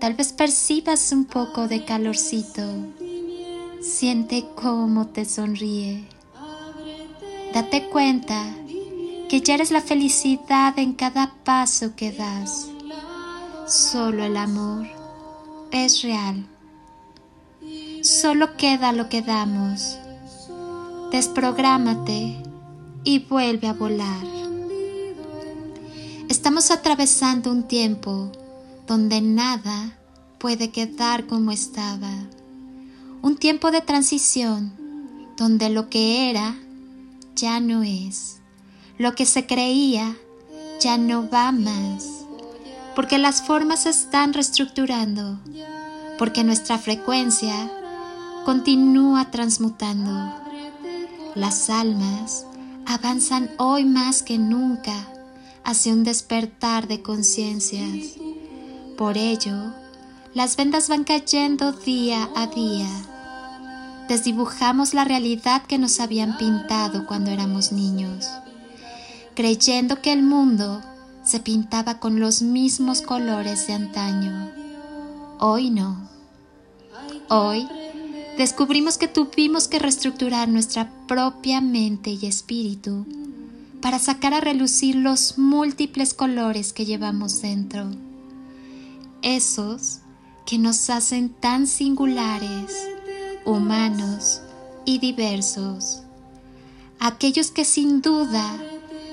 Tal vez percibas un poco de calorcito. Siente cómo te sonríe. Date cuenta que ya eres la felicidad en cada paso que das. Solo el amor es real. Solo queda lo que damos. Desprográmate y vuelve a volar. Estamos atravesando un tiempo donde nada puede quedar como estaba. Un tiempo de transición donde lo que era ya no es. Lo que se creía ya no va más, porque las formas se están reestructurando, porque nuestra frecuencia continúa transmutando. Las almas avanzan hoy más que nunca hacia un despertar de conciencias. Por ello, las vendas van cayendo día a día. Desdibujamos la realidad que nos habían pintado cuando éramos niños creyendo que el mundo se pintaba con los mismos colores de antaño. Hoy no. Hoy descubrimos que tuvimos que reestructurar nuestra propia mente y espíritu para sacar a relucir los múltiples colores que llevamos dentro. Esos que nos hacen tan singulares, humanos y diversos. Aquellos que sin duda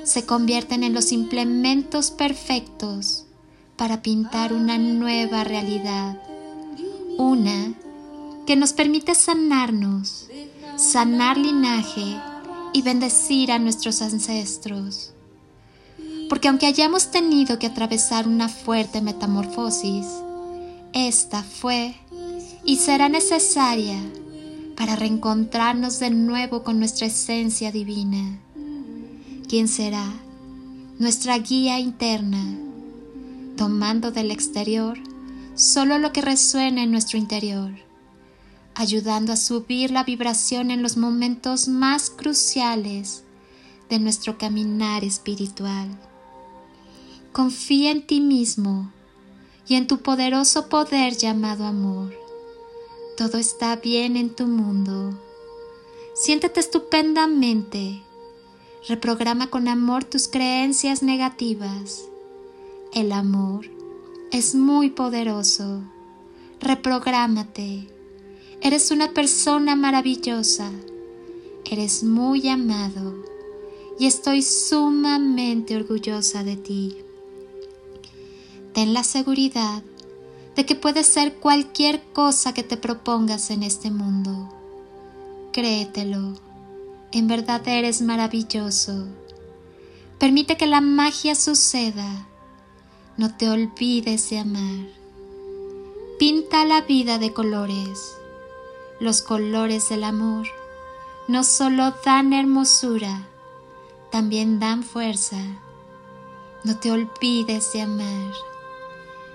se convierten en los implementos perfectos para pintar una nueva realidad, una que nos permite sanarnos, sanar linaje y bendecir a nuestros ancestros. Porque aunque hayamos tenido que atravesar una fuerte metamorfosis, esta fue y será necesaria para reencontrarnos de nuevo con nuestra esencia divina ¿Quién será nuestra guía interna, tomando del exterior solo lo que resuena en nuestro interior, ayudando a subir la vibración en los momentos más cruciales de nuestro caminar espiritual. Confía en ti mismo y en tu poderoso poder llamado amor. Todo está bien en tu mundo. Siéntete estupendamente Reprograma con amor tus creencias negativas. El amor es muy poderoso. Reprográmate. Eres una persona maravillosa. Eres muy amado. Y estoy sumamente orgullosa de ti. Ten la seguridad de que puedes ser cualquier cosa que te propongas en este mundo. Créetelo en verdad eres maravilloso. Permite que la magia suceda. No te olvides de amar. Pinta la vida de colores. Los colores del amor no solo dan hermosura, también dan fuerza. No te olvides de amar.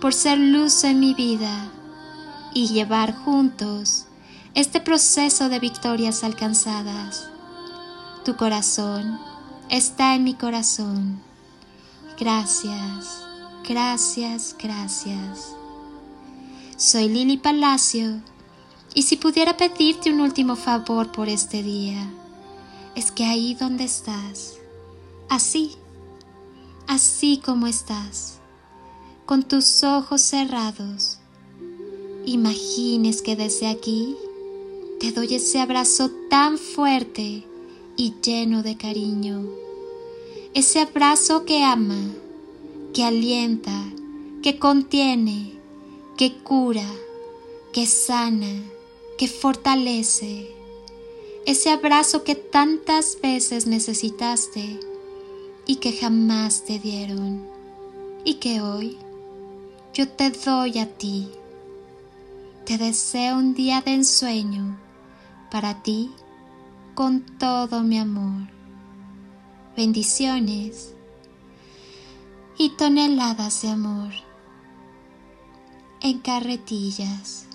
por ser luz en mi vida y llevar juntos este proceso de victorias alcanzadas. Tu corazón está en mi corazón. Gracias, gracias, gracias. Soy Lili Palacio y si pudiera pedirte un último favor por este día, es que ahí donde estás, así, así como estás, con tus ojos cerrados, imagines que desde aquí te doy ese abrazo tan fuerte y lleno de cariño. Ese abrazo que ama, que alienta, que contiene, que cura, que sana, que fortalece. Ese abrazo que tantas veces necesitaste y que jamás te dieron. Y que hoy yo te doy a ti. Te deseo un día de ensueño para ti con todo mi amor. Bendiciones y toneladas de amor en carretillas.